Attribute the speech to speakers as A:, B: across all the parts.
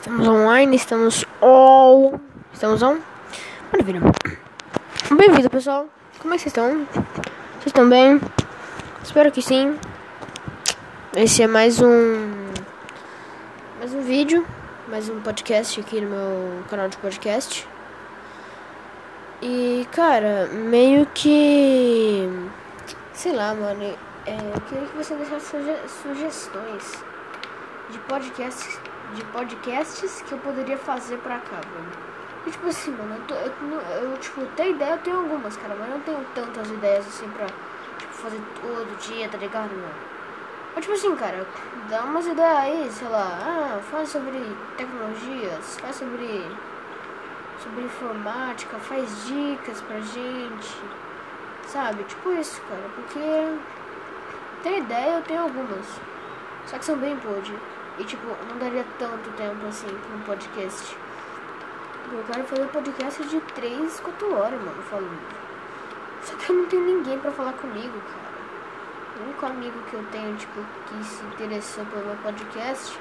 A: Estamos online, estamos all. Estamos on? Maravilha. Bem-vindo, pessoal. Como é que vocês estão? Vocês estão bem? Espero que sim. Esse é mais um. Mais um vídeo. Mais um podcast aqui no meu canal de podcast. E, cara, meio que. Sei lá, mano. É, eu queria que você deixasse suge sugestões de podcasts de podcasts que eu poderia fazer pra cá, mano. E, tipo assim, mano, eu, tô, eu, eu, tipo, tenho ideia, eu tenho algumas, cara, mas não tenho tantas ideias assim pra tipo, fazer todo dia, tá ligado, mano? Mas, tipo assim, cara, dá umas ideias aí, sei lá, ah, faz sobre tecnologias, faz sobre, sobre informática, faz dicas pra gente, sabe? Tipo isso, cara, porque tem ideia, eu tenho algumas, só que são bem podres. E tipo, não daria tanto tempo assim pra um podcast. Eu quero fazer podcast de 3, 4 horas, mano, falando. Só que eu não tenho ninguém pra falar comigo, cara. O único amigo que eu tenho, tipo, que se interessou pelo meu podcast,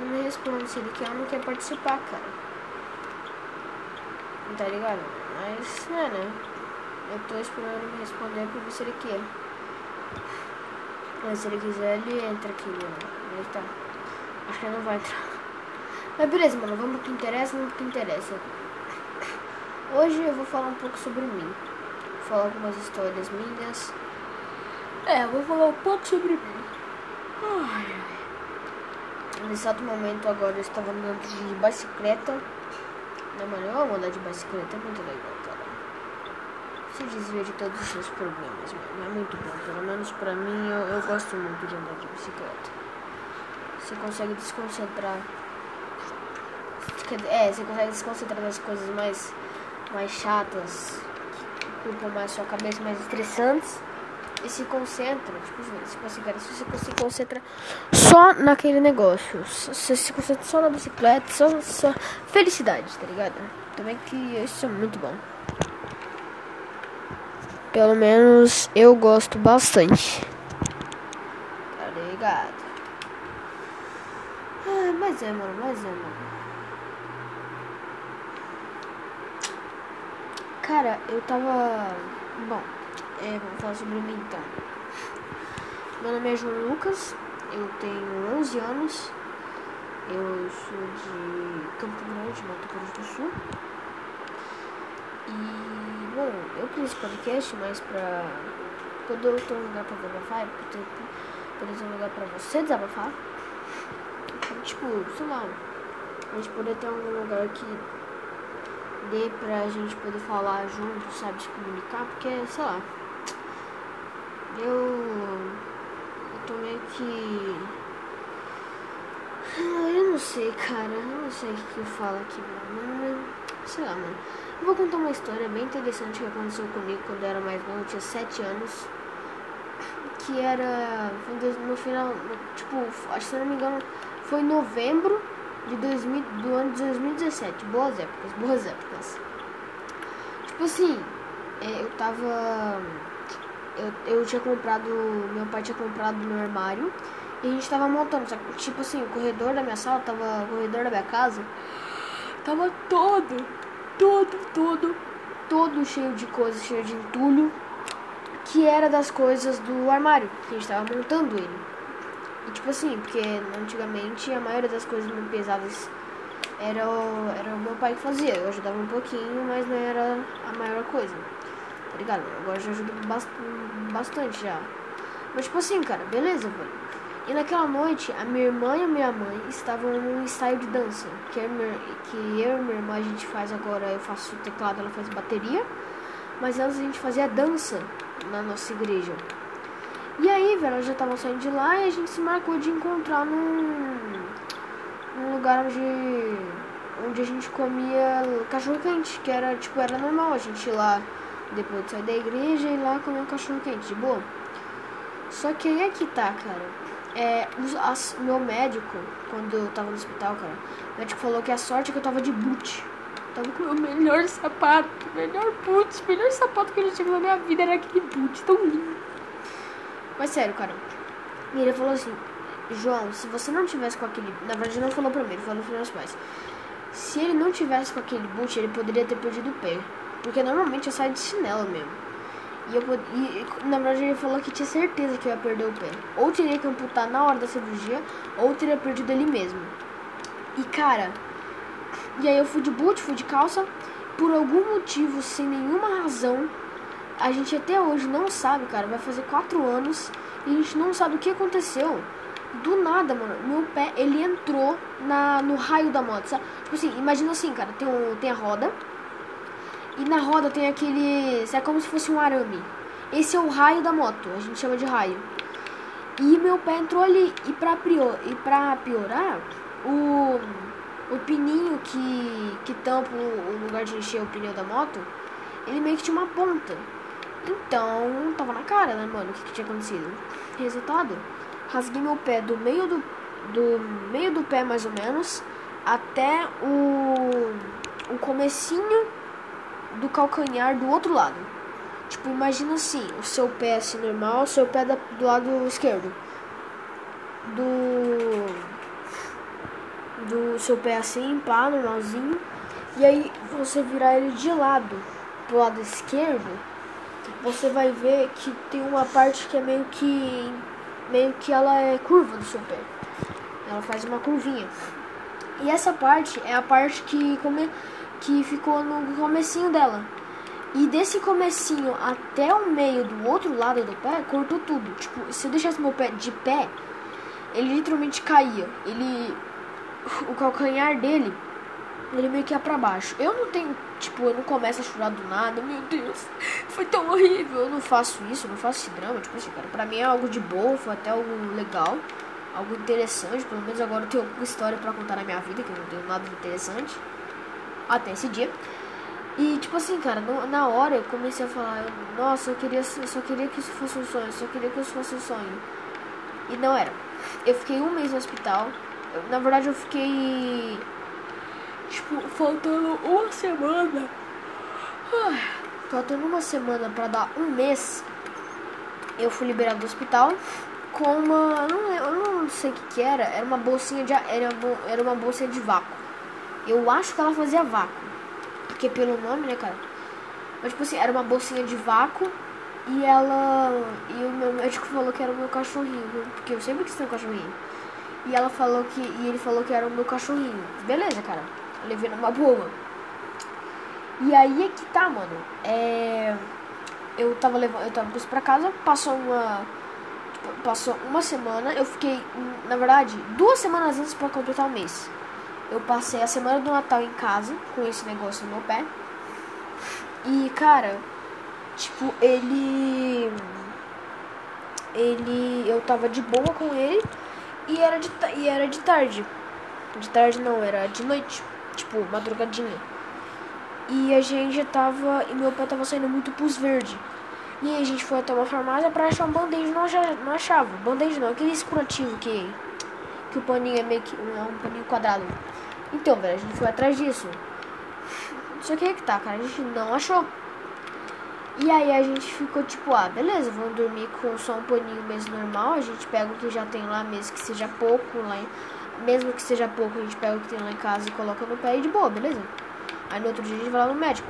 A: não me responde se ele quer ou não quer participar, cara. Tá ligado? Mas, é, né? Eu tô esperando ele me responder pra ver se ele quer. Mas se ele quiser, ele entra aqui, mano. Ele tá. Acho que não vai entrar. Mas beleza, mano. Vamos pro que interessa, vamos pro que interessa. Hoje eu vou falar um pouco sobre mim. Vou falar algumas histórias minhas. É, eu vou falar um pouco sobre mim. Ai. Nesse exato momento agora eu estava andando de bicicleta. Não, mano, eu amo andar de bicicleta, é muito legal, cara. Se desvia de todos os seus problemas, mano. É muito bom. Pelo menos pra mim, eu, eu gosto muito de andar de bicicleta. Você consegue desconcentrar. É, você consegue desconcentrar das coisas mais, mais chatas, que ocupam mais sua cabeça, mais estressantes. E se concentra, tipo, assim, cara, se você se concentra só naquele negócio, você se concentra só na bicicleta, só, só felicidade, tá ligado? Também que isso é muito bom. Pelo menos eu gosto bastante. Tá ligado? Mas é, mano, mas é, mano. Cara, eu tava. Bom, é, vamos falar sobre mim então. Meu nome é João Lucas, eu tenho 11 anos, eu sou de Campo Grande, Mato Grosso do Sul. E, bom, eu criei esse podcast mais pra. Quando eu tenho um lugar pra desabafar, é porque eu um lugar pra você desabafar tipo, sei lá, a gente poder ter um lugar que dê pra gente poder falar junto, sabe, se comunicar, porque, sei lá, eu, eu tô meio que. Ah, eu não sei, cara, eu não sei o que eu falo aqui, mano, sei lá, mano. Eu vou contar uma história bem interessante que aconteceu comigo quando eu era mais novo, eu tinha 7 anos. Que era no final, tipo, acho que se não me engano, foi em novembro de 2000, do ano de 2017. Boas épocas, boas épocas. Tipo assim, é, eu tava. Eu, eu tinha comprado. Meu pai tinha comprado meu armário. E a gente tava montando. Só que, tipo assim, o corredor da minha sala tava. O corredor da minha casa. Tava todo, todo, todo, todo cheio de coisas, cheio de entulho. Que era das coisas do armário. Que a gente tava montando ele. E tipo assim, porque antigamente a maioria das coisas muito pesadas era o, era o meu pai que fazia. Eu ajudava um pouquinho, mas não era a maior coisa. Tá ligado? Agora já ajudo bastante já. Mas tipo assim, cara, beleza, velho. E naquela noite, a minha irmã e a minha mãe estavam num ensaio de dança. Que, eu, que eu e minha irmã a gente faz agora, eu faço teclado, ela faz bateria. Mas antes a gente fazia dança na nossa igreja. E aí, velho, já tava saindo de lá e a gente se marcou de encontrar num, num lugar onde, onde a gente comia cachorro quente, que era, tipo, era normal a gente ir lá depois de sair da igreja e ir lá comer um cachorro quente, de boa. Só que aí é que tá, cara. É, as, meu médico, quando eu tava no hospital, cara, o médico falou que a sorte é que eu tava de boot. tava com o meu melhor sapato, melhor boot, melhor sapato que eu já tive na minha vida era aquele boot, tão lindo. Mas sério, cara. E ele falou assim, João, se você não tivesse com aquele. Na verdade, não falou pra mim, ele falou pros meus. Se ele não tivesse com aquele boot, ele poderia ter perdido o pé. Porque normalmente eu saio de chinelo mesmo. E, eu, e na verdade ele falou que tinha certeza que eu ia perder o pé. Ou teria que amputar na hora da cirurgia, ou teria perdido ele mesmo. E cara, e aí eu fui de boot, fui de calça. Por algum motivo, sem nenhuma razão, a gente até hoje não sabe, cara. Vai fazer quatro anos e a gente não sabe o que aconteceu. Do nada, mano, meu pé, ele entrou na, no raio da moto, sabe? Tipo assim, imagina assim, cara, tem, um, tem a roda. E na roda tem aquele. É como se fosse um arame. Esse é o raio da moto, a gente chama de raio. E meu pé entrou ali. E pra, prior, e pra piorar, o, o pininho que, que tampa o, o lugar de encher o pneu da moto, ele meio que tinha uma ponta. Então, tava na cara, né, mano, o que, que tinha acontecido. Resultado, rasguei meu pé do meio do, do meio do pé mais ou menos até o, o comecinho do calcanhar do outro lado. Tipo, imagina assim, o seu pé assim normal, o seu pé da, do lado esquerdo. Do do seu pé assim, pá, normalzinho. E aí você virar ele de lado pro lado esquerdo, você vai ver que tem uma parte que é meio que meio que ela é curva do seu pé. Ela faz uma curvinha. E essa parte é a parte que, come, que ficou no comecinho dela. E desse comecinho até o meio do outro lado do pé, cortou tudo. Tipo, se eu deixasse meu pé de pé, ele literalmente caía. Ele. O calcanhar dele, ele meio que ia pra baixo. Eu não tenho, tipo, eu não começo a chorar do nada. Meu Deus, foi tão horrível. Eu não faço isso, eu não faço esse drama. Tipo assim, cara, pra mim é algo de boa, foi até algo legal algo interessante. Pelo menos agora eu tenho alguma história para contar na minha vida, que eu não tenho nada interessante. Até esse dia. E tipo assim, cara, no, na hora eu comecei a falar, nossa, eu queria, só queria que isso fosse um sonho, só queria que isso fosse um sonho. E não era. Eu fiquei um mês no hospital. Eu, na verdade eu fiquei. Tipo, faltando uma semana. Faltando uma semana para dar um mês. Eu fui liberado do hospital com uma. Não, eu não sei o que, que, era. Era uma bolsinha de. Era, era uma bolsinha de vácuo. Eu acho que ela fazia vácuo. Porque pelo nome, né, cara? Mas tipo assim, era uma bolsinha de vácuo. E ela. E o meu médico falou que era o meu cachorrinho. Porque eu sempre quis ter um cachorrinho. E ela falou que. E ele falou que era o meu cachorrinho. Beleza, cara. Levei numa boa. E aí é que tá, mano. É. Eu tava levando. Eu tava com isso pra casa, passou uma passou uma semana, eu fiquei, na verdade, duas semanas antes para completar o mês. Eu passei a semana do Natal em casa com esse negócio no meu pé. E, cara, tipo, ele ele eu tava de boa com ele e era de e era de tarde. De tarde não, era de noite, tipo, madrugadinha. E a gente tava e meu pé tava saindo muito pus verde. E aí a gente foi até uma farmácia pra achar um band-aid, não, não achava. Band-aid não, aquele curativo que, que o paninho é meio que é um paninho quadrado. Então, velho, a gente foi atrás disso. Só que aí que tá, cara, a gente não achou. E aí a gente ficou tipo, ah, beleza, vamos dormir com só um paninho mesmo normal. A gente pega o que já tem lá, mesmo que seja pouco lá em, Mesmo que seja pouco, a gente pega o que tem lá em casa e coloca no pé e de boa, beleza? Aí no outro dia a gente vai lá no médico.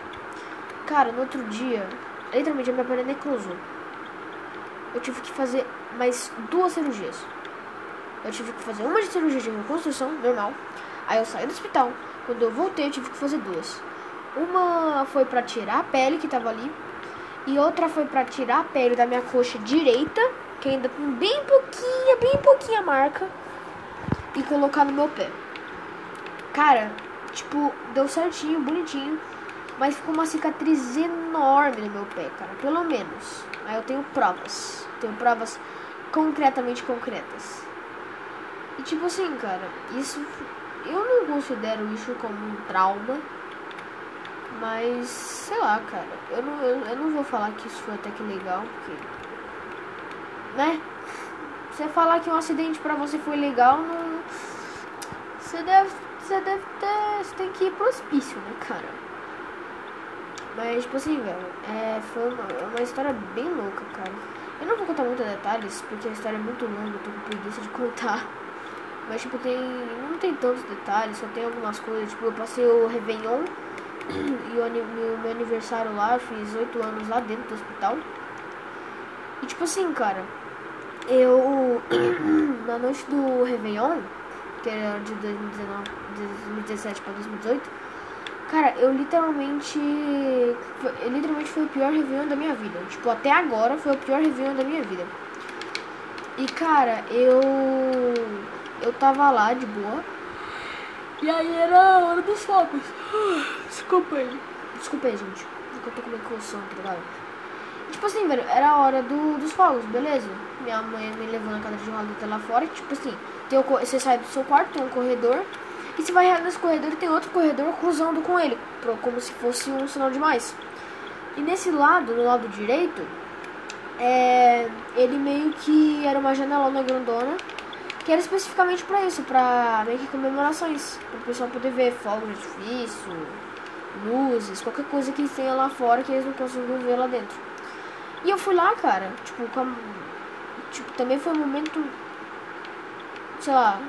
A: Cara, no outro dia, literalmente a minha perna necrosou. Eu tive que fazer mais duas cirurgias. Eu tive que fazer uma de cirurgia de reconstrução, normal. Aí eu saí do hospital. Quando eu voltei, eu tive que fazer duas. Uma foi para tirar a pele que tava ali. E outra foi para tirar a pele da minha coxa direita, que ainda tem bem pouquinha, bem pouquinha marca. E colocar no meu pé. Cara, tipo, deu certinho, bonitinho. Mas ficou uma cicatriz enorme no meu pé, cara. Pelo menos. Aí eu tenho provas. Tenho provas concretamente concretas. E tipo assim, cara, isso. Eu não considero isso como um trauma. Mas, sei lá, cara. Eu não, eu, eu não vou falar que isso foi até que legal, porque. Né? Você falar que um acidente pra você foi legal, não. Você deve. Você deve ter. Você tem que ir pro hospício, né, cara? Mas, tipo assim, velho, é, foi uma, uma história bem louca, cara. Eu não vou contar muitos detalhes, porque a história é muito longa, eu tô com preguiça de contar. Mas, tipo, tem. Não tem tantos detalhes, só tem algumas coisas. Tipo, eu passei o Réveillon e o meu, meu aniversário lá, fiz oito anos lá dentro do hospital. E, tipo assim, cara, eu. na noite do Réveillon, que era de 2019, 2017 pra 2018, cara, eu literalmente. Literalmente foi o pior Réveillon da minha vida. Tipo, até agora foi o pior Réveillon da minha vida. E, cara, eu eu tava lá de boa. E aí era a hora dos fogos. Desculpa aí. Desculpa aí, gente. Porque eu tô com meio coção, tá ligado? Tipo assim, velho, era a hora do, dos fogos, beleza? Minha mãe me levou na cadeira de roda até lá fora. Tipo assim, tem o, você sai do seu quarto, tem um corredor. E você vai nesse corredor e tem outro corredor cruzando com ele. Como se fosse um sinal de mais. E nesse lado, no lado direito, é, ele meio que era uma janelona grandona que era especificamente para isso, para meio que comemorações, para o pessoal poder ver fogos de artifício, luzes, qualquer coisa que tenha lá fora que eles não conseguiam ver lá dentro. E eu fui lá, cara, tipo, com, tipo também foi um momento, sei lá,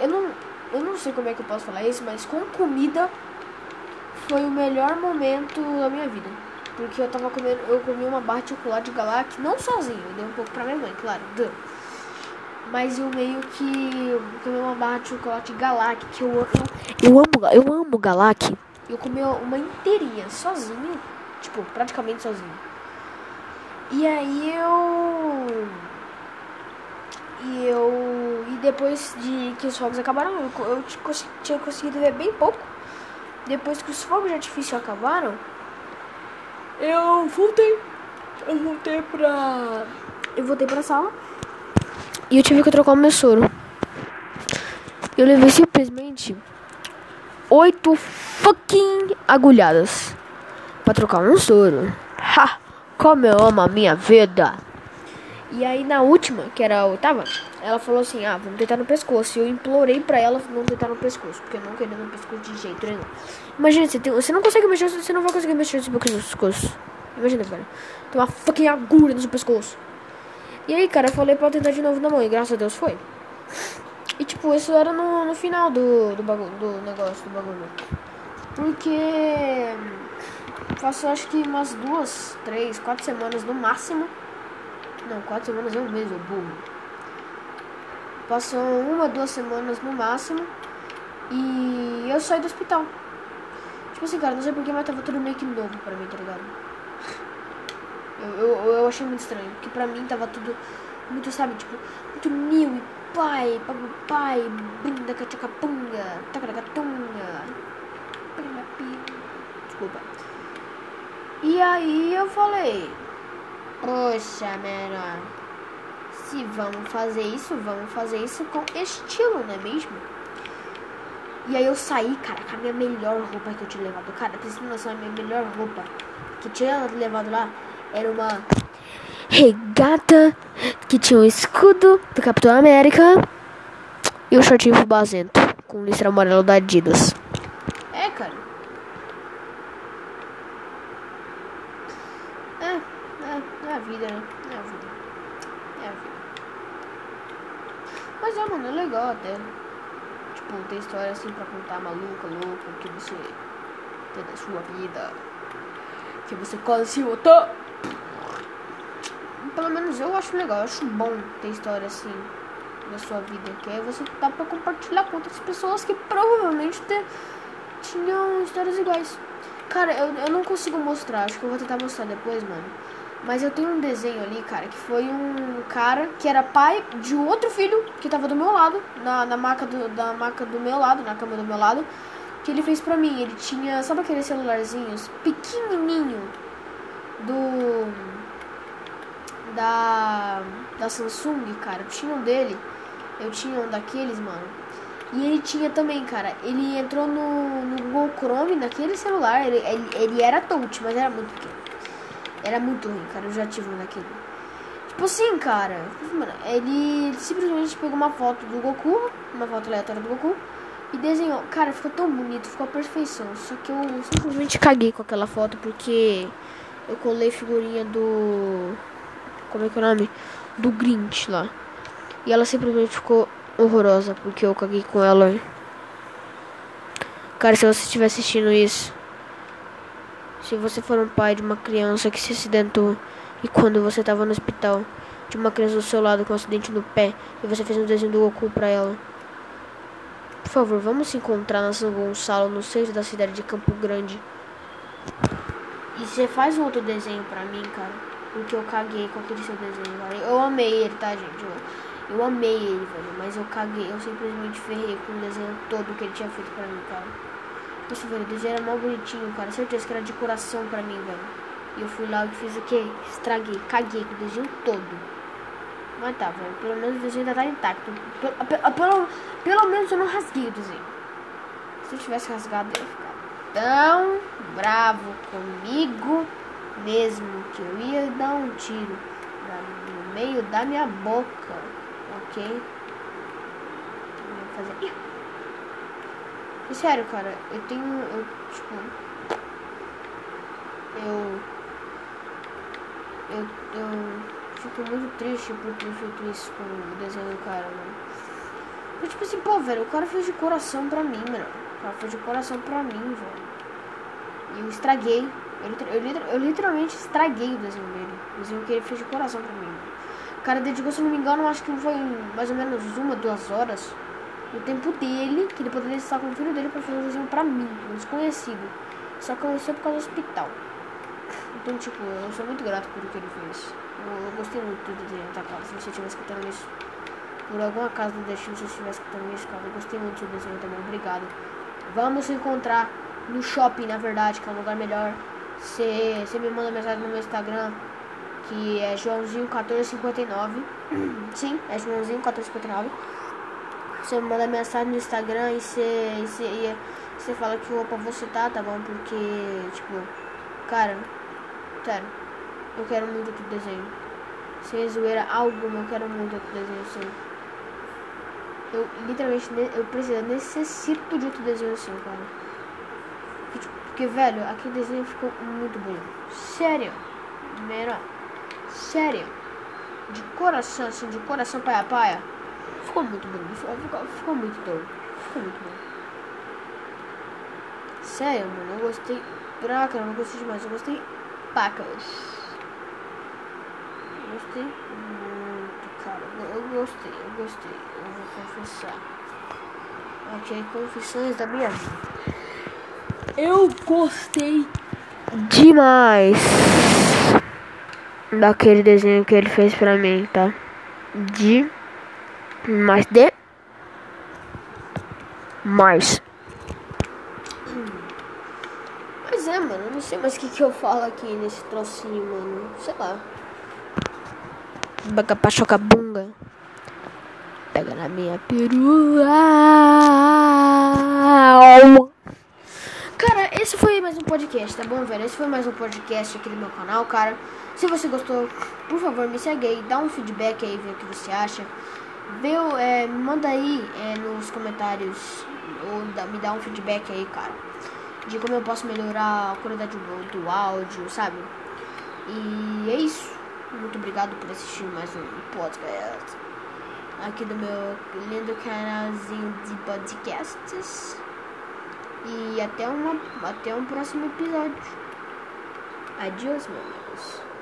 A: eu não, eu não sei como é que eu posso falar isso, mas com comida foi o melhor momento da minha vida. Porque eu tava comendo, eu comi uma barra de chocolate Galac, não sozinho, eu dei um pouco pra minha mãe, claro. Duh. Mas eu meio que comi uma barra de chocolate Galac, que eu, eu, eu amo, eu amo Galac. Eu comi uma inteirinha, sozinho, tipo, praticamente sozinho. E aí eu e eu e depois de que os fogos acabaram, eu, eu tinha conseguido ver bem pouco. Depois que os fogos de artifício acabaram, eu voltei. Eu voltei pra eu voltei pra sala e eu tive que trocar o meu soro. Eu levei simplesmente oito fucking agulhadas para trocar um soro. Ha! Como eu amo a minha vida! E aí na última, que era a oitava, ela falou assim: Ah, vamos tentar no pescoço. E eu implorei pra ela não tentar no pescoço, porque eu não queria no pescoço de jeito nenhum. Imagina, você, tem, você não consegue mexer, você não vai conseguir mexer no pescoço. Imagina, velho. Tem uma fucking agulha no seu pescoço. E aí, cara, eu falei pra tentar de novo na mão e graças a Deus foi. E tipo, isso era no, no final do, do, bagulho, do negócio, do bagulho. Porque faço acho que umas duas, três, quatro semanas no máximo. Não, quatro semanas é um mês, eu burro. Passou uma, duas semanas no máximo. E eu saí do hospital. Tipo assim, cara, não sei porquê, mas tava tudo meio que novo pra mim, tá ligado? Eu, eu, eu achei muito estranho, porque pra mim tava tudo muito, sabe, tipo, muito new e pai, papai, bunda, cachacapunga, tacaracatunga. Desculpa. E aí eu falei, poxa, menor, se vamos fazer isso, vamos fazer isso com estilo, não é mesmo? E aí eu saí, cara, com a minha melhor roupa que eu tinha levado. Cara, pra vocês noção, a minha melhor roupa que tinha levado lá era uma regata que tinha um escudo do Capitão América e um shortinho fubazento com listra amarelo da Adidas. É, cara. É, é, é a vida, né? É a vida. É a vida. Mas é, mano, é legal até. Tipo, ter história assim pra contar maluca, louca, que você tem da sua vida. Que você quase se botou pelo menos eu acho legal, eu acho bom ter história assim da sua vida, que aí você dá pra compartilhar com outras pessoas que provavelmente te, tinham histórias iguais. Cara, eu, eu não consigo mostrar, acho que eu vou tentar mostrar depois, mano. Mas eu tenho um desenho ali, cara, que foi um cara que era pai de outro filho que tava do meu lado, na, na maca do, da maca do meu lado, na cama do meu lado, que ele fez pra mim. Ele tinha, sabe aqueles celularzinhos pequenininho do da, da Samsung, cara. Eu tinha um dele. Eu tinha um daqueles, mano. E ele tinha também, cara. Ele entrou no, no Google Chrome naquele celular. Ele, ele, ele, era touch, mas era muito pequeno. Era muito ruim, cara. Eu já tive um daquele. Tipo assim, cara. Mano, ele simplesmente pegou uma foto do Goku, uma foto aleatória do Goku, e desenhou. Cara, ficou tão bonito, ficou a perfeição. Só que eu simplesmente caguei com aquela foto porque eu colei figurinha do como é que é o nome? Do Grinch lá. E ela simplesmente ficou horrorosa porque eu caguei com ela. Cara, se você estiver assistindo isso, se você for um pai de uma criança que se acidentou e quando você estava no hospital, de uma criança do seu lado com um acidente no pé e você fez um desenho do Goku pra ela. Por favor, vamos se encontrar na São Gonçalo, no centro da cidade de Campo Grande. E você faz outro desenho pra mim, cara. Porque eu caguei com aquele seu desenho, cara. Eu amei ele, tá, gente? Eu, eu amei ele, velho. Mas eu caguei. Eu simplesmente ferrei com o desenho todo que ele tinha feito pra mim, cara. Nossa, velho, o desenho era mal bonitinho, cara. Certeza que era de coração pra mim, velho. E eu fui lá e fiz o quê? Estraguei, caguei com o desenho todo. Mas tá, velho. Pelo menos o desenho ainda tá intacto. Pelo, pelo, pelo, menos eu não rasguei o desenho. Se eu tivesse rasgado, eu ia ficar tão bravo comigo mesmo que eu ia dar um tiro no meio da minha boca, ok? Eu ia fazer. E sério, cara, eu tenho. Eu, tipo. Eu. Eu. Eu fico muito triste por ter feito isso com o desenho do cara, mano. Porque, tipo assim, pô, velho, o cara fez de coração pra mim, mano. O cara fez de coração pra mim, velho. E eu estraguei. Eu, eu, eu, literalmente estraguei o desenho dele. O desenho que ele fez de coração pra mim. O cara dedicou, se não me engano, acho que foi mais ou menos uma, duas horas. O tempo dele, que ele poderia estar com o filho dele pra fazer um desenho pra mim, um desconhecido. Só conheceu por causa do hospital. Então, tipo, eu sou muito grato por o que ele fez. Eu, eu gostei muito do desenho, tá, cara? Se você estiver escutando isso, por alguma casa do destino, se você estiver escutando isso, cara, eu gostei muito do desenho também. Obrigado. Vamos se encontrar no shopping, na verdade, que é um lugar melhor. Você me manda mensagem no meu Instagram, que é Joãozinho1459. Sim, é Joãozinho1459. Você manda mensagem no Instagram e você você fala que opa, vou citar, tá bom? Porque, tipo, cara, sério, eu quero muito outro desenho. Sem zoeira alguma, eu quero muito outro desenho assim. Eu literalmente, eu preciso, necessito de outro desenho assim, cara. Porque, velho, aquele desenho ficou muito bonito. Sério. Menor. Sério. De coração, assim, de coração paia paia. Ficou muito bonito. Ficou, ficou, ficou muito. Ficou muito bom. Sério, mano. Eu gostei pra caramba. Eu gostei demais. Eu gostei pacas. Gostei muito, cara. Eu gostei, eu gostei. Eu vou confessar. Ok, confissões da minha vida. Eu gostei demais daquele desenho que ele fez pra mim, tá? De mais de mais. Mas é, mano, eu não sei mais o que, que eu falo aqui nesse trocinho, mano. Sei lá. Baga pra chocar bunga. Pega na minha perua. Cara, esse foi mais um podcast, tá bom, velho? Esse foi mais um podcast aqui do meu canal, cara. Se você gostou, por favor, me segue aí, dá um feedback aí, vê o que você acha. Vê, é, manda aí é, nos comentários, ou me dá um feedback aí, cara. De como eu posso melhorar a qualidade do, do áudio, sabe? E é isso. Muito obrigado por assistir mais um podcast aqui do meu lindo canalzinho de podcasts. E até, uma, até um próximo episódio. Adiós, meus amigos.